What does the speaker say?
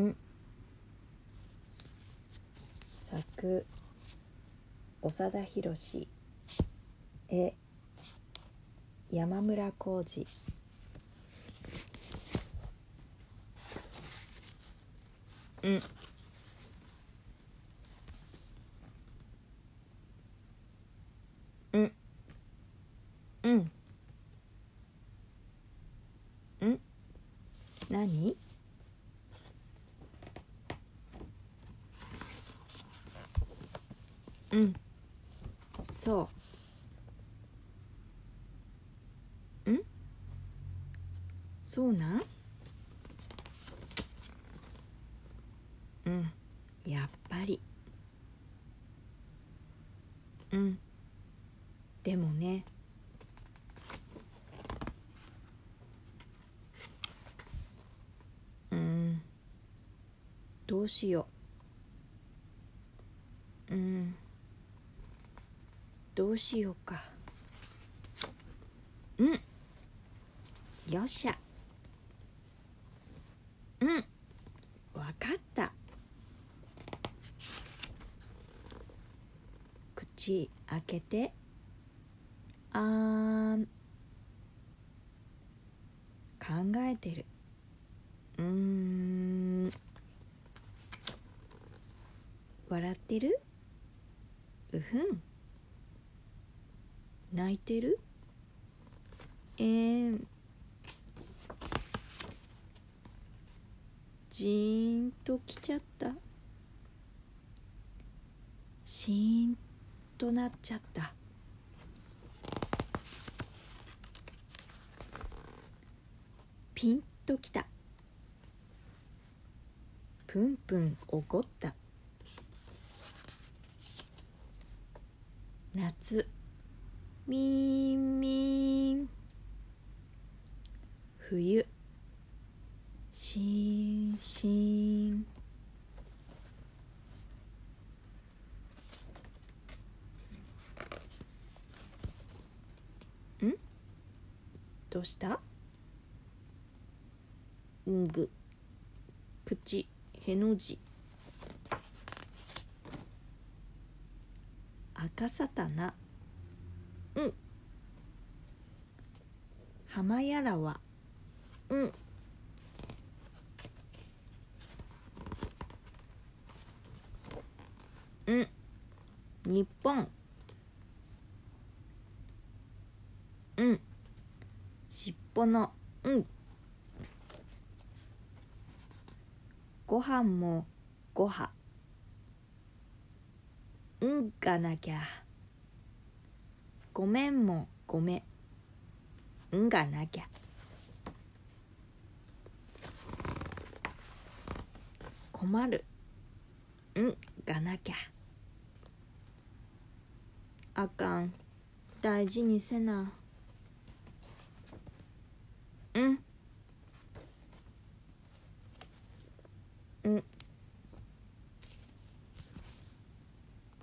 ん。作。長田博絵。山村浩二。うん。うん。うん。うん。何？うん。そう。うん？そうなん？うん。やっぱり。うん。でもね。うん。どうしよう。うんどうしようか。うん。よっしゃ。うん。わかった。口開けて。あーん。考えてる。うーん。笑ってる？うふん。泣いてる？えーん。じーんときちゃった。しーんとなっちゃった。ピンときた。プンプン怒った。夏。みんみん冬。しんしーん。ん？どうした？んぐ。口。への字。赤さたな。うん。浜やらはうん。うん。日本。うん。尻尾の。うん。ご飯もごはうんがなきゃごめんもごめん。んがなきゃ。困る。んがなきゃ。あかん。大事にせな。